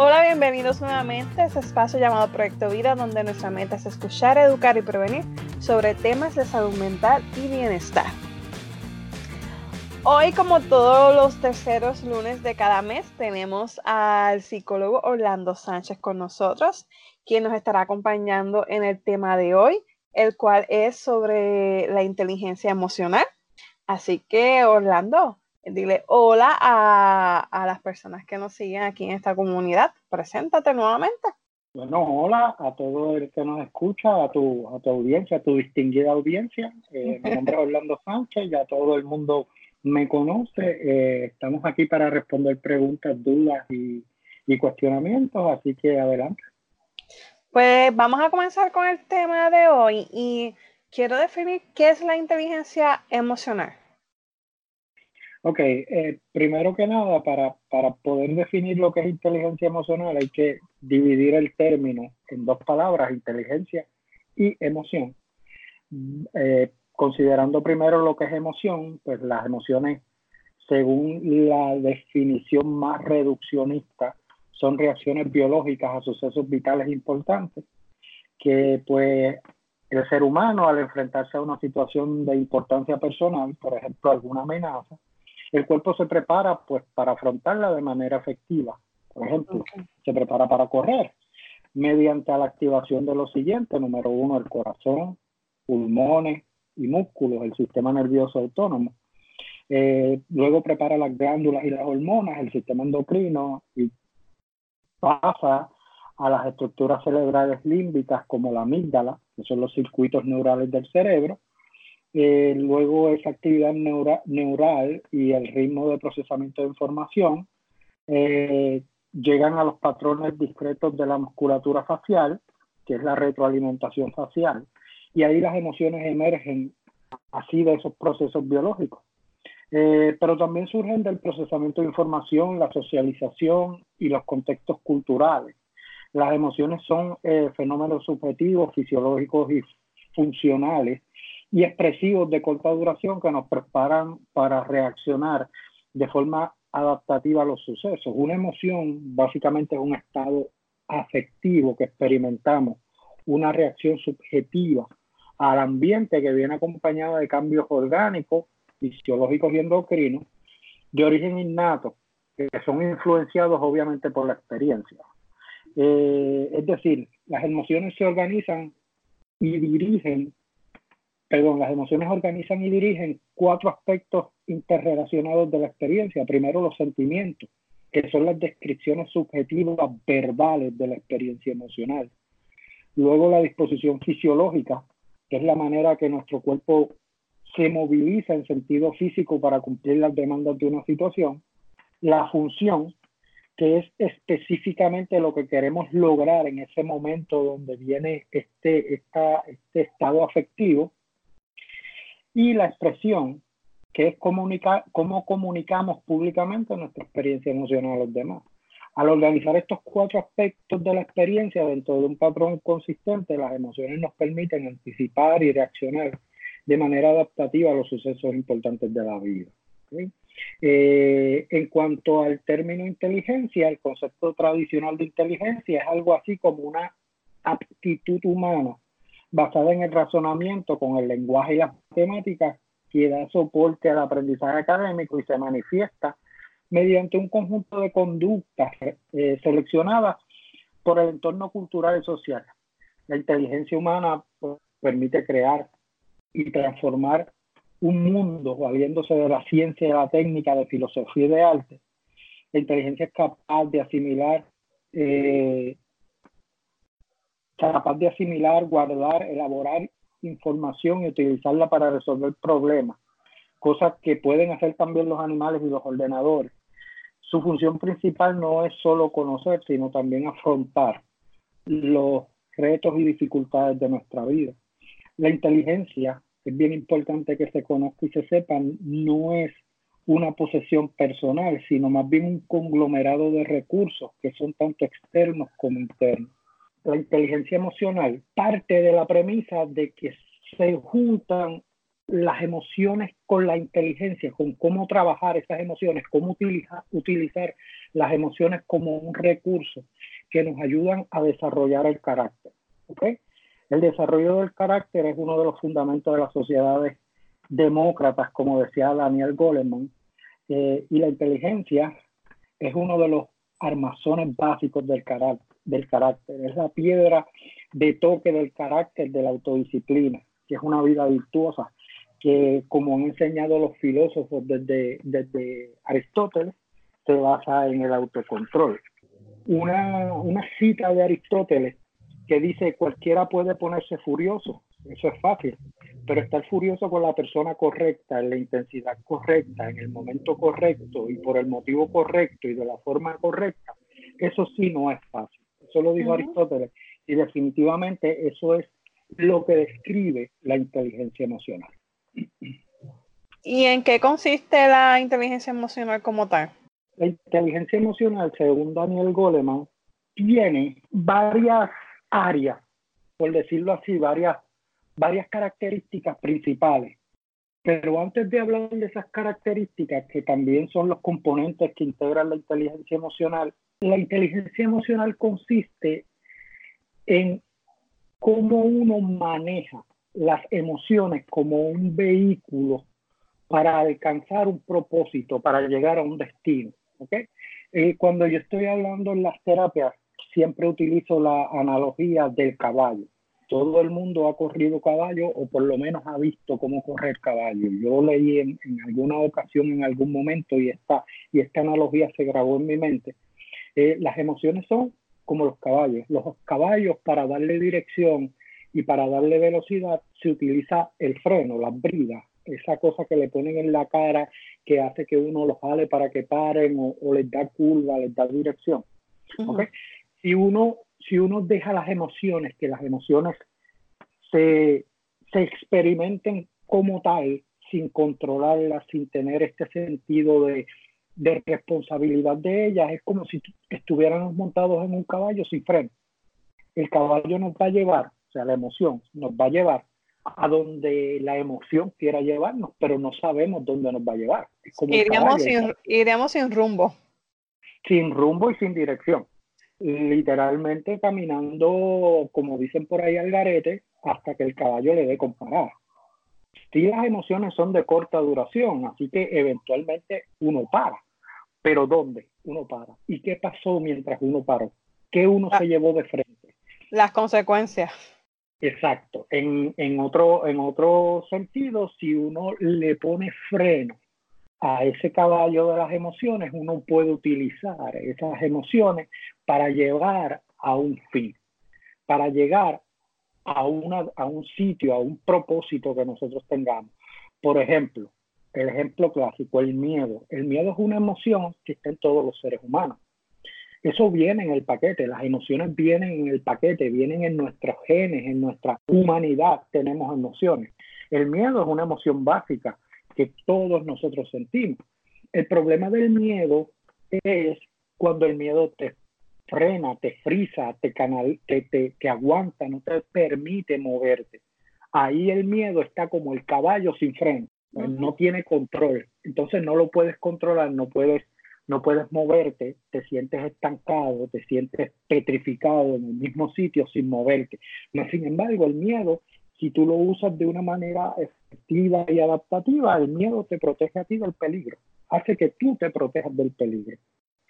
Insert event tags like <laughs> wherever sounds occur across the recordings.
Hola, bienvenidos nuevamente a este espacio llamado Proyecto Vida, donde nuestra meta es escuchar, educar y prevenir sobre temas de salud mental y bienestar. Hoy, como todos los terceros lunes de cada mes, tenemos al psicólogo Orlando Sánchez con nosotros, quien nos estará acompañando en el tema de hoy, el cual es sobre la inteligencia emocional. Así que, Orlando, dile hola a, las personas que nos siguen aquí en esta comunidad. Preséntate nuevamente. Bueno, hola a todo el que nos escucha, a tu, a tu audiencia, a tu distinguida audiencia. Eh, mi nombre es Orlando Sánchez, ya todo el mundo me conoce. Eh, estamos aquí para responder preguntas, dudas y, y cuestionamientos, así que adelante. Pues vamos a comenzar con el tema de hoy y quiero definir qué es la inteligencia emocional. Ok, eh, primero que nada, para, para poder definir lo que es inteligencia emocional hay que dividir el término en dos palabras, inteligencia y emoción. Eh, considerando primero lo que es emoción, pues las emociones, según la definición más reduccionista, son reacciones biológicas a sucesos vitales importantes que pues el ser humano al enfrentarse a una situación de importancia personal, por ejemplo alguna amenaza, el cuerpo se prepara pues para afrontarla de manera efectiva. Por ejemplo, se prepara para correr mediante la activación de lo siguiente, número uno, el corazón, pulmones, y músculos, el sistema nervioso autónomo. Eh, luego prepara las glándulas y las hormonas, el sistema endocrino, y pasa a las estructuras cerebrales límbicas como la amígdala, que son los circuitos neurales del cerebro. Eh, luego esa actividad neural y el ritmo de procesamiento de información eh, llegan a los patrones discretos de la musculatura facial, que es la retroalimentación facial, y ahí las emociones emergen así de esos procesos biológicos. Eh, pero también surgen del procesamiento de información, la socialización y los contextos culturales. Las emociones son eh, fenómenos subjetivos, fisiológicos y funcionales y expresivos de corta duración que nos preparan para reaccionar de forma adaptativa a los sucesos. Una emoción básicamente es un estado afectivo que experimentamos, una reacción subjetiva al ambiente que viene acompañado de cambios orgánicos, fisiológicos y endocrinos de origen innato, que son influenciados obviamente por la experiencia. Eh, es decir, las emociones se organizan y dirigen, perdón, las emociones organizan y dirigen cuatro aspectos interrelacionados de la experiencia. Primero, los sentimientos, que son las descripciones subjetivas verbales de la experiencia emocional. Luego, la disposición fisiológica, que es la manera que nuestro cuerpo se moviliza en sentido físico para cumplir las demandas de una situación, la función, que es específicamente lo que queremos lograr en ese momento donde viene este, este estado afectivo, y la expresión, que es comunicar, cómo comunicamos públicamente nuestra experiencia emocional a los demás. Al organizar estos cuatro aspectos de la experiencia dentro de un patrón consistente, las emociones nos permiten anticipar y reaccionar de manera adaptativa a los sucesos importantes de la vida. Eh, en cuanto al término inteligencia, el concepto tradicional de inteligencia es algo así como una aptitud humana basada en el razonamiento con el lenguaje y las matemáticas que da soporte al aprendizaje académico y se manifiesta mediante un conjunto de conductas eh, seleccionadas por el entorno cultural y social. La inteligencia humana pues, permite crear y transformar un mundo valiéndose de la ciencia, de la técnica, de filosofía y de arte. La inteligencia es capaz de asimilar, eh, capaz de asimilar, guardar, elaborar información y utilizarla para resolver problemas, cosas que pueden hacer también los animales y los ordenadores su función principal no es solo conocer, sino también afrontar los retos y dificultades de nuestra vida. La inteligencia, es bien importante que se conozca y se sepa, no es una posesión personal, sino más bien un conglomerado de recursos que son tanto externos como internos. La inteligencia emocional parte de la premisa de que se juntan las emociones con la inteligencia, con cómo trabajar esas emociones, cómo utilizar las emociones como un recurso que nos ayudan a desarrollar el carácter. El desarrollo del carácter es uno de los fundamentos de las sociedades demócratas, como decía Daniel Goleman, eh, y la inteligencia es uno de los armazones básicos del carácter, del carácter. Es la piedra de toque del carácter de la autodisciplina, que es una vida virtuosa, que como han enseñado los filósofos desde, desde Aristóteles, se basa en el autocontrol. Una, una cita de Aristóteles que dice cualquiera puede ponerse furioso, eso es fácil, pero estar furioso con la persona correcta, en la intensidad correcta, en el momento correcto y por el motivo correcto y de la forma correcta, eso sí no es fácil. Eso lo dijo Aristóteles y definitivamente eso es lo que describe la inteligencia emocional. ¿Y en qué consiste la inteligencia emocional como tal? La inteligencia emocional, según Daniel Goleman, tiene varias áreas, por decirlo así, varias, varias características principales. Pero antes de hablar de esas características, que también son los componentes que integran la inteligencia emocional, la inteligencia emocional consiste en cómo uno maneja las emociones como un vehículo para alcanzar un propósito, para llegar a un destino. ¿okay? Eh, cuando yo estoy hablando en las terapias, siempre utilizo la analogía del caballo. Todo el mundo ha corrido caballo o por lo menos ha visto cómo correr caballo. Yo leí en, en alguna ocasión, en algún momento, y esta, y esta analogía se grabó en mi mente. Eh, las emociones son como los caballos. Los caballos para darle dirección y para darle velocidad se utiliza el freno, la brida, esa cosa que le ponen en la cara que hace que uno los jale para que paren o, les da curva, les da dirección. Si, uno, si uno deja las emociones, que las emociones se, se experimenten como tal, sin controlarlas, sin tener este sentido de, de responsabilidad de ellas, es como si estuviéramos montados en un caballo sin freno. El caballo nos va a llevar, o sea, la emoción nos va a llevar a donde la emoción quiera llevarnos, pero no sabemos dónde nos va a llevar. Iríamos, sin, iríamos sin rumbo. Sin rumbo y sin dirección. Literalmente caminando, como dicen por ahí al garete, hasta que el caballo le dé con parar. Sí, las emociones son de corta duración, así que eventualmente uno para. Pero ¿dónde uno para? ¿Y qué pasó mientras uno paró? ¿Qué uno se llevó de frente? Las consecuencias. Exacto. En, en, otro, en otro sentido, si uno le pone freno a ese caballo de las emociones, uno puede utilizar esas emociones para llegar a un fin, para llegar a, una, a un sitio, a un propósito que nosotros tengamos. Por ejemplo, el ejemplo clásico, el miedo. El miedo es una emoción que está en todos los seres humanos. Eso viene en el paquete, las emociones vienen en el paquete, vienen en nuestros genes, en nuestra humanidad tenemos emociones. El miedo es una emoción básica que todos nosotros sentimos. El problema del miedo es cuando el miedo te frena, te frisa, te, canal, te, te, te aguanta, no te permite moverte. Ahí el miedo está como el caballo sin freno no tiene control. Entonces no lo puedes controlar, no puedes, no puedes moverte, te sientes estancado, te sientes petrificado en el mismo sitio sin moverte. No, sin embargo, el miedo, si tú lo usas de una manera efectiva y adaptativa, el miedo te protege a ti del peligro, hace que tú te protejas del peligro.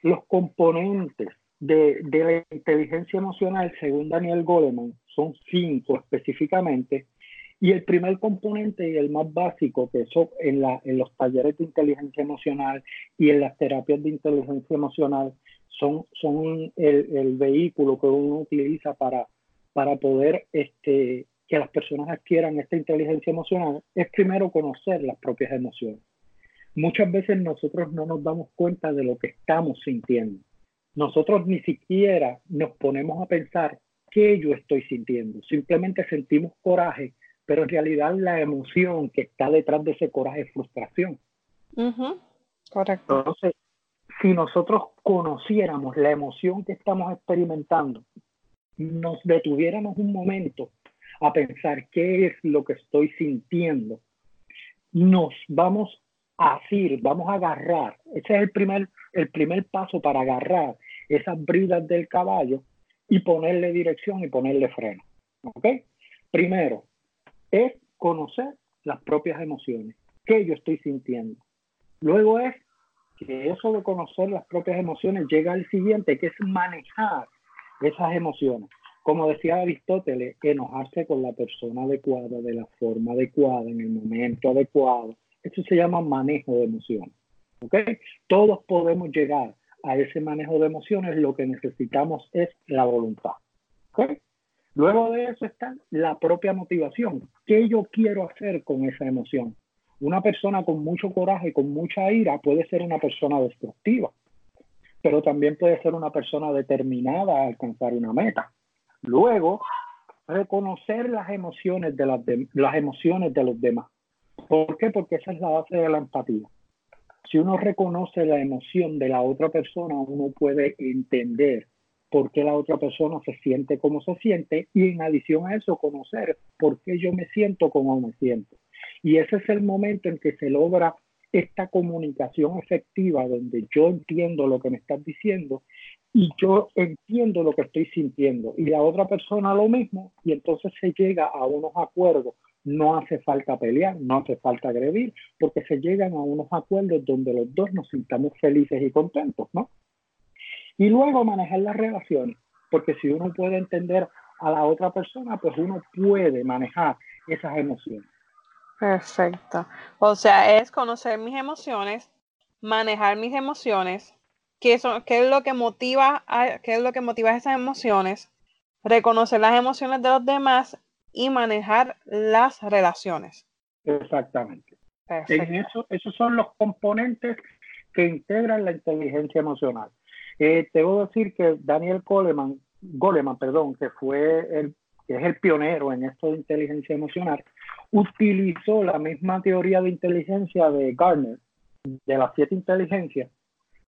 Los componentes de, de la inteligencia emocional, según Daniel Goleman, son cinco específicamente, y el primer componente y el más básico, que eso en, la, en los talleres de inteligencia emocional y en las terapias de inteligencia emocional, son, son el, vehículo que uno utiliza para, para poder este, que las personas adquieran esta inteligencia emocional, es primero conocer las propias emociones. Muchas veces nosotros no nos damos cuenta de lo que estamos sintiendo. Nosotros ni siquiera nos ponemos a pensar qué yo estoy sintiendo. Simplemente sentimos coraje pero en realidad la emoción que está detrás de ese coraje es frustración. Correcto. Entonces, si nosotros conociéramos la emoción que estamos experimentando, nos detuviéramos un momento a pensar qué es lo que estoy sintiendo, nos vamos asir, vamos a agarrar. Ese es el primer, el primer paso para agarrar esas bridas del caballo y ponerle dirección y ponerle freno. ¿Ok? Primero, es conocer las propias emociones, qué yo estoy sintiendo. Luego es que eso de conocer las propias emociones llega al siguiente, que es manejar esas emociones. Como decía Aristóteles, enojarse con la persona adecuada, de la forma adecuada, en el momento adecuado. Eso se llama manejo de emociones. ¿Ok? Todos podemos llegar a ese manejo de emociones, lo que necesitamos es la voluntad. ¿Ok? Luego de eso está la propia motivación. ¿Qué yo quiero hacer con esa emoción? Una persona con mucho coraje, con mucha ira, puede ser una persona destructiva, pero también puede ser una persona determinada a alcanzar una meta. Luego, reconocer las emociones de, las, las emociones de los demás. ¿Por qué? Porque esa es la base de la empatía. Si uno reconoce la emoción de la otra persona, uno puede entender por qué la otra persona se siente como se siente y en adición a eso conocer por qué yo me siento como me siento. Y ese es el momento en que se logra esta comunicación efectiva donde yo entiendo lo que me estás diciendo y yo entiendo lo que estoy sintiendo y la otra persona lo mismo y entonces se llega a unos acuerdos. No hace falta pelear, no hace falta agredir, porque se llegan a unos acuerdos donde los dos nos sintamos felices y contentos, ¿no? Y luego manejar las relaciones, porque si uno puede entender a la otra persona, pues uno puede manejar esas emociones. Perfecto. O sea, es conocer mis emociones, manejar mis emociones, qué, son, qué es lo que motiva, qué es lo que motiva esas emociones, reconocer las emociones de los demás y manejar las relaciones. Exactamente. En eso, esos son los componentes que integran la inteligencia emocional. Eh, debo decir que Daniel Goleman, Goleman perdón, que fue el que es el pionero en esto de inteligencia emocional, utilizó la misma teoría de inteligencia de Gardner, de las siete inteligencias,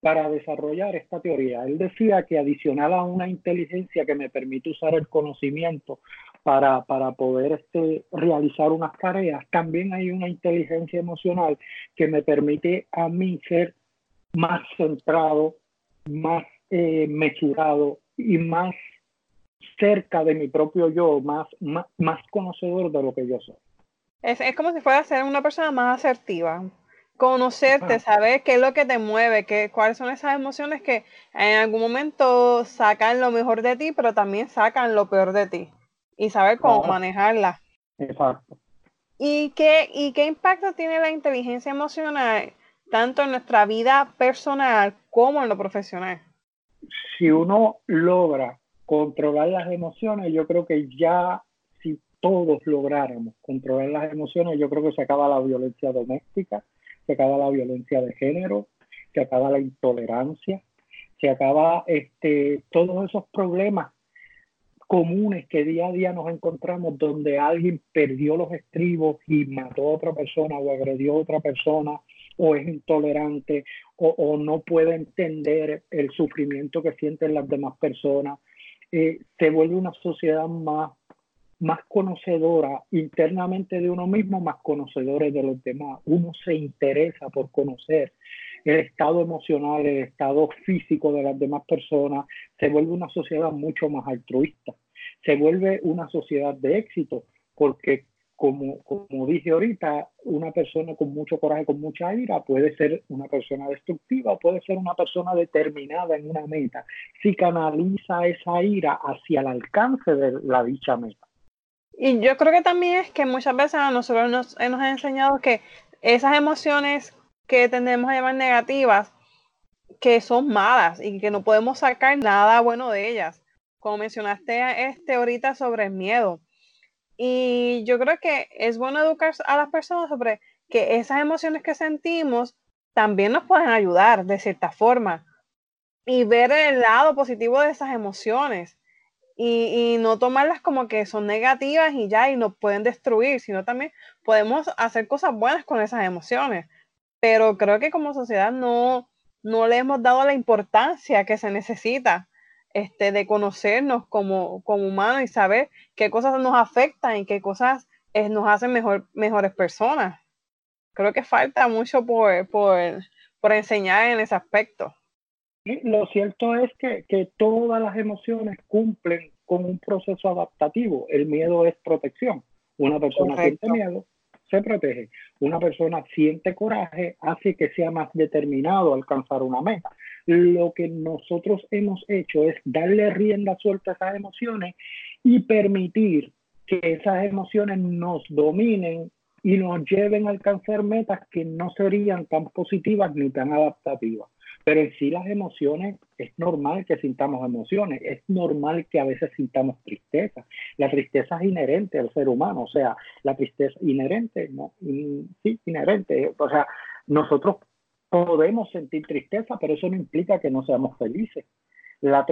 para desarrollar esta teoría. Él decía que adicional a una inteligencia que me permite usar el conocimiento para, para poder este, realizar unas tareas, también hay una inteligencia emocional que me permite a mí ser más centrado, más eh, mesurado y más cerca de mi propio yo, más, más, conocedor de lo que yo soy. Es, es, como si fuera a ser una persona más asertiva. Conocerte, saber qué es lo que te mueve, qué, cuáles son esas emociones que en algún momento sacan lo mejor de ti, pero también sacan lo peor de ti. Y saber cómo manejarla. Exacto. ¿Y qué, ¿Y qué impacto tiene la inteligencia emocional tanto en nuestra vida personal como en lo profesional? Si uno logra controlar las emociones, yo creo que ya si todos lográramos controlar las emociones, yo creo que se acaba la violencia doméstica, se acaba la violencia de género, se acaba la intolerancia, se acaba este, todos esos problemas comunes que día a día nos encontramos donde alguien perdió los estribos y mató a otra persona o agredió a otra persona o es intolerante o, no puede entender el sufrimiento que sienten las demás personas eh, se vuelve una sociedad más, más conocedora internamente de uno mismo, más conocedores de los demás. Uno se interesa por conocer el estado emocional, el estado físico de las demás personas. Se vuelve una sociedad mucho más altruista. Se vuelve una sociedad de éxito porque como, como dije ahorita, una persona con mucho coraje, con mucha ira, puede ser una persona destructiva, puede ser una persona determinada en una meta, si canaliza esa ira hacia el alcance de la dicha meta. Y yo creo que también es que muchas veces a nosotros nos, nos han enseñado que esas emociones que tendemos a llamar negativas, que son malas y que no podemos sacar nada bueno de ellas. Como mencionaste este ahorita sobre el miedo y yo creo que es bueno educar a las personas sobre que esas emociones que sentimos también nos pueden ayudar de cierta forma y ver el lado positivo de esas emociones y, y, no tomarlas como que son negativas y ya y nos pueden destruir, sino también podemos hacer cosas buenas con esas emociones. Pero creo que como sociedad no, no le hemos dado la importancia que se necesita este, de conocernos como, como humanos y saber qué cosas nos afectan y qué cosas eh, nos hacen mejor, mejores personas. creo que falta mucho por, por, por enseñar en ese aspecto. lo cierto es que, que todas las emociones cumplen con un proceso adaptativo. El miedo es protección. Una persona siente miedo, se protege. Una persona siente coraje, hace que sea más determinado a alcanzar una meta. Lo que nosotros hemos hecho es darle rienda suelta a esas emociones y permitir que esas emociones nos dominen y nos lleven a alcanzar metas que no serían tan positivas ni tan adaptativas. Pero en sí las emociones, es normal que sintamos emociones, es normal que a veces sintamos tristeza. La tristeza es inherente al ser humano, o sea, la tristeza inherente, ¿no? Sí, inherente. O sea, nosotros podemos sentir tristeza, pero eso no implica que no seamos felices. La,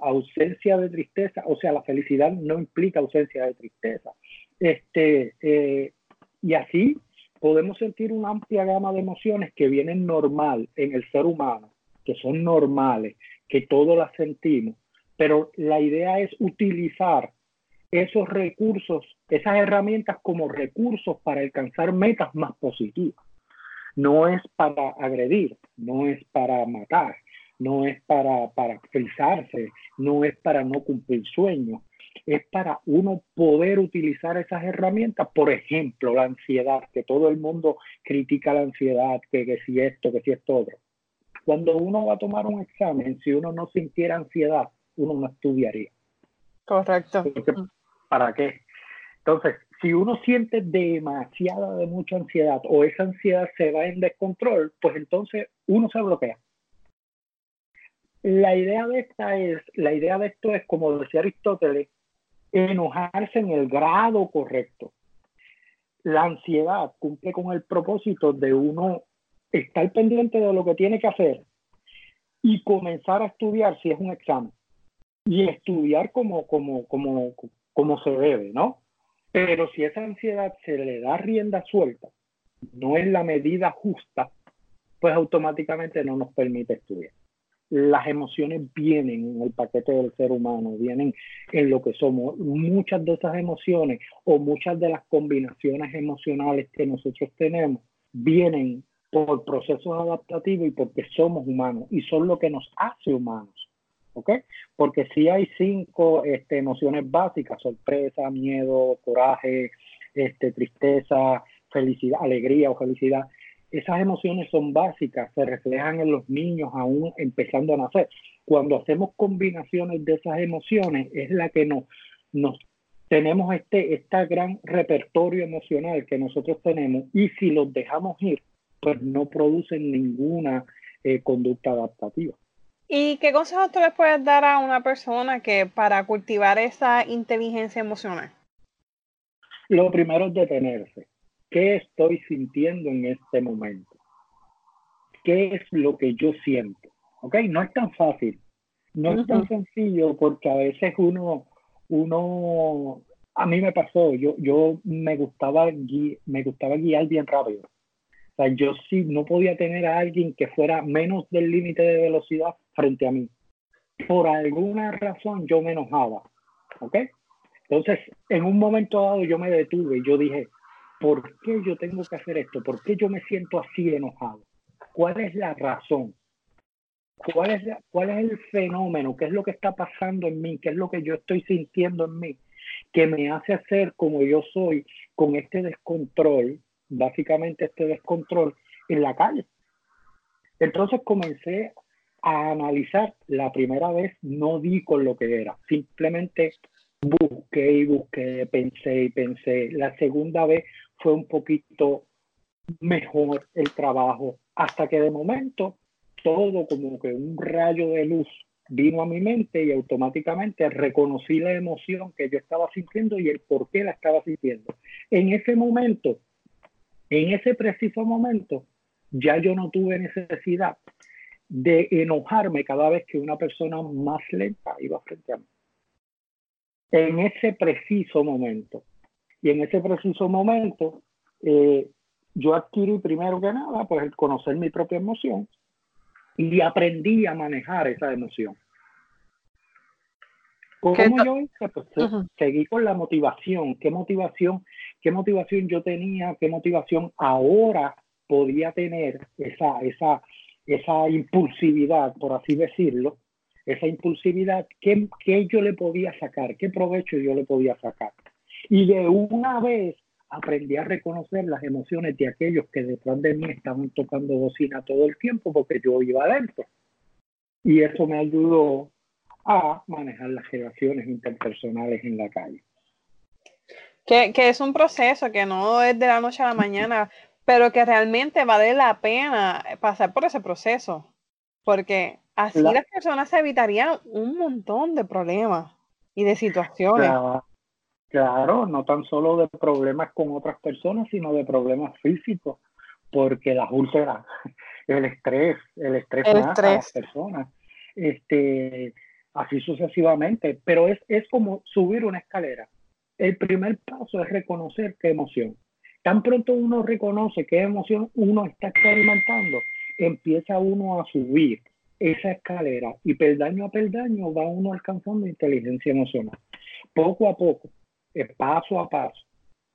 ausencia de tristeza, o sea, la felicidad no implica ausencia de tristeza. Este, eh, y así podemos sentir una amplia gama de emociones que vienen normal en el ser humano, que son normales, que todos las sentimos, pero la idea es utilizar esos recursos, esas herramientas como recursos para alcanzar metas más positivas. No es para agredir, no es para matar, no es para, para frisarse, no es para no cumplir sueños, es para uno poder utilizar esas herramientas. Por ejemplo, la ansiedad, que todo el mundo critica la ansiedad, que, que si esto, que si esto otro. Cuando uno va a tomar un examen, si uno no sintiera ansiedad, uno no estudiaría. Correcto. ¿Para qué? Entonces, si uno siente demasiada de mucha ansiedad o esa ansiedad se va en descontrol, pues entonces uno se bloquea. La idea de esta es, la idea de esto es, como decía Aristóteles, enojarse en el grado correcto. La ansiedad cumple con el propósito de uno estar pendiente de lo que tiene que hacer y comenzar a estudiar si es un examen y estudiar como, como, como, como se debe, ¿no? Pero si esa ansiedad se le da rienda suelta, no es la medida justa, pues automáticamente no nos permite estudiar las emociones vienen en el paquete del ser humano, vienen en lo que somos. Muchas de esas emociones o muchas de las combinaciones emocionales que nosotros tenemos vienen por procesos adaptativos y porque somos humanos y son lo que nos hace humanos. ¿Ok? Porque si hay cinco este, emociones básicas, sorpresa, miedo, coraje, este, tristeza, felicidad, alegría o felicidad, esas emociones son básicas, se reflejan en los niños aún empezando a nacer. Cuando hacemos combinaciones de esas emociones es la que nos, nos tenemos este, este gran repertorio emocional que nosotros tenemos y si los dejamos ir, pues no producen ninguna eh, conducta adaptativa. ¿Y qué consejos tú le puedes dar a una persona que para cultivar esa inteligencia emocional? Lo primero es detenerse. ¿Qué estoy sintiendo en este momento? ¿Qué es lo que yo siento? ¿Ok? No es tan fácil. No es tan sencillo porque a veces uno, uno, a mí me pasó, yo, yo me gustaba, me gustaba guiar bien rápido. Sea, yo sí no podía tener a alguien que fuera menos del límite de velocidad frente a mí. Por alguna razón yo me enojaba. ¿Ok? Entonces, en un momento dado yo me detuve y yo dije, ¿por qué yo tengo que hacer esto? ¿Por qué yo me siento así enojado? ¿Cuál es la razón? ¿Cuál es, ¿Cuál es el fenómeno? ¿Qué es lo que está pasando en mí? ¿Qué es lo que yo estoy sintiendo en mí? Que me hace hacer como yo soy con este descontrol, básicamente este descontrol en la calle. Entonces comencé a analizar. La primera vez no di con lo que era, simplemente busqué y busqué, pensé y pensé. La segunda vez fue un poquito mejor el trabajo, hasta que de momento todo como que un rayo de luz vino a mi mente y automáticamente reconocí la emoción que yo estaba sintiendo y el por qué la estaba sintiendo. En ese momento, en ese preciso momento, ya yo no tuve necesidad de enojarme cada vez que una persona más lenta iba frente a mí. En ese preciso momento. Y en ese preciso momento, eh, yo adquirí primero que nada, pues el conocer mi propia emoción y aprendí a manejar esa emoción. ¿Cómo yo hice? Pues seguí con la motivación. ¿Qué motivación? ¿Qué motivación yo tenía? ¿Qué motivación ahora podía tener esa, esa, esa impulsividad, por así decirlo, esa impulsividad, ¿qué, ¿qué, yo le podía sacar? ¿Qué provecho yo le podía sacar? Y de una vez aprendí a reconocer las emociones de aquellos que detrás de mí estaban tocando bocina todo el tiempo porque yo iba adentro. Y eso me ayudó a manejar las relaciones interpersonales en la calle. Que, que, es un proceso que no es de la noche a la mañana, pero que realmente vale la pena pasar por ese proceso, porque así las personas se evitarían un montón de problemas y de situaciones. Claro, claro, no tan solo de problemas con otras personas, sino de problemas físicos, porque las úlceras, el estrés, el estrés el a las personas. Este, así sucesivamente, pero es, es como subir una escalera. El primer paso es reconocer qué emoción. Tan pronto uno reconoce qué emoción uno está experimentando, empieza uno a subir esa escalera y peldaño a peldaño va uno alcanzando inteligencia emocional. Poco a poco, paso a paso.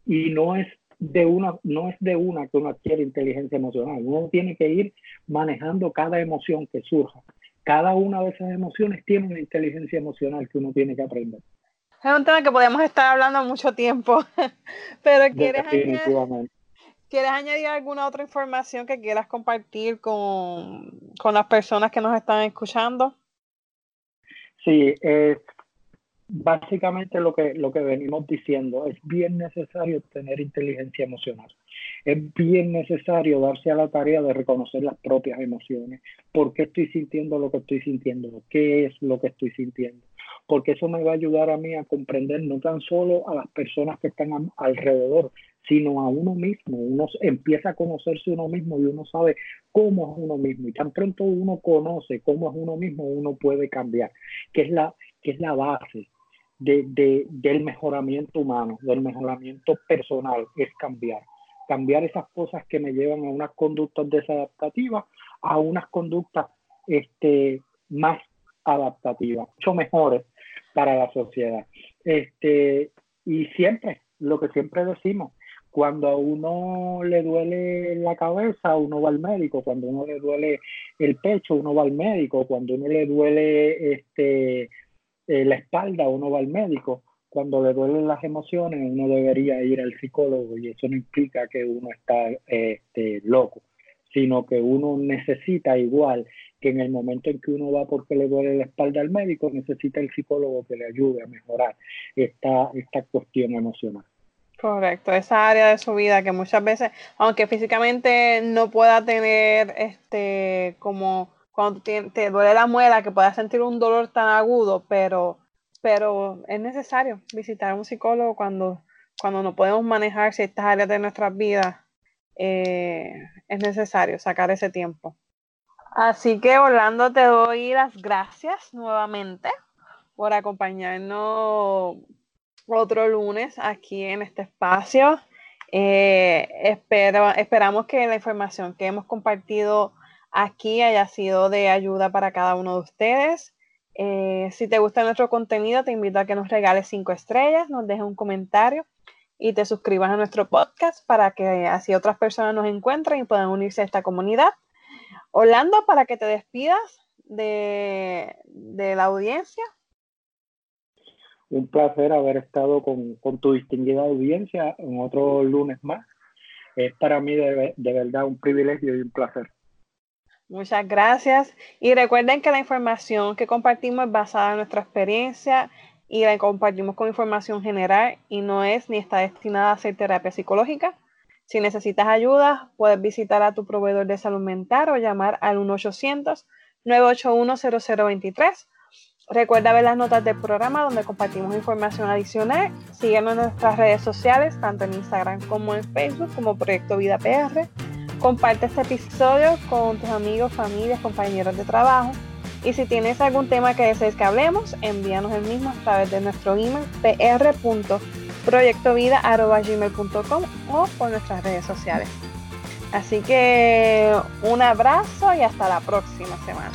Y no es de una, no es de una que uno adquiere inteligencia emocional. Uno tiene que ir manejando cada emoción que surja cada una de esas emociones tiene una inteligencia emocional que uno tiene que aprender. Es un tema que podemos estar hablando mucho tiempo, <laughs> pero ¿quieres añadir, ¿quieres añadir alguna otra información que quieras compartir con, con las personas que nos están escuchando? Sí, es básicamente lo que, lo que venimos diciendo, es bien necesario tener inteligencia emocional. Es bien necesario darse a la tarea de reconocer las propias emociones. ¿Por qué estoy sintiendo lo que estoy sintiendo? ¿Qué es lo que estoy sintiendo? Porque eso me va a ayudar a mí a comprender no tan solo a las personas que están alrededor, sino a uno mismo. Uno empieza a conocerse uno mismo y uno sabe cómo es uno mismo. Y tan pronto uno conoce cómo es uno mismo, uno puede cambiar, que es la, que es la base de, del mejoramiento humano, del mejoramiento personal, es cambiar. Cambiar esas cosas que me llevan a unas conductas desadaptativas a unas conductas este, más adaptativas, mucho mejores para la sociedad. Este, y siempre, lo que siempre decimos, cuando a uno le duele la cabeza, uno va al médico, cuando a uno le duele el pecho, uno va al médico, cuando a uno le duele este, eh, la espalda, uno va al médico. Cuando le duelen las emociones, uno debería ir al psicólogo y eso no implica que uno está este, loco, sino que uno necesita igual que en el momento en que uno va porque le duele la espalda al médico, necesita el psicólogo que le ayude a mejorar esta, esta cuestión emocional. Correcto, esa área de su vida que muchas veces, aunque físicamente no pueda tener este como cuando te, duele la muela, que puedas sentir un dolor tan agudo, pero, pero es necesario visitar a un psicólogo cuando, cuando no podemos manejar ciertas áreas de nuestras vidas. Eh, es necesario sacar ese tiempo. Así que Orlando, te doy las gracias nuevamente por acompañarnos otro lunes aquí en este espacio. Eh, espero, esperamos que la información que hemos compartido aquí haya sido de ayuda para cada uno de ustedes. Eh, si te gusta nuestro contenido, te invito a que nos regales cinco estrellas, nos dejes un comentario y te suscribas a nuestro podcast para que así otras personas nos encuentren y puedan unirse a esta comunidad. Orlando, para que te despidas de, la audiencia. Un placer haber estado con, tu distinguida audiencia en otro lunes más. Es para mí de verdad un privilegio y un placer. Muchas gracias. Y recuerden que la información que compartimos es basada en nuestra experiencia y la compartimos con información general y no es ni está destinada a ser terapia psicológica. Si necesitas ayuda, puedes visitar a tu proveedor de salud mental o llamar al 1-800-981-0023. Recuerda ver las notas del programa donde compartimos información adicional. Síguenos en nuestras redes sociales, tanto en Instagram como en Facebook, como Proyecto Vida PR. Comparte este episodio con tus amigos, familias, compañeros de trabajo. Y si tienes algún tema que desees que hablemos, envíanos el mismo a través de nuestro email pr.proyectovida.gmail.com o por nuestras redes sociales. Así que un abrazo y hasta la próxima semana.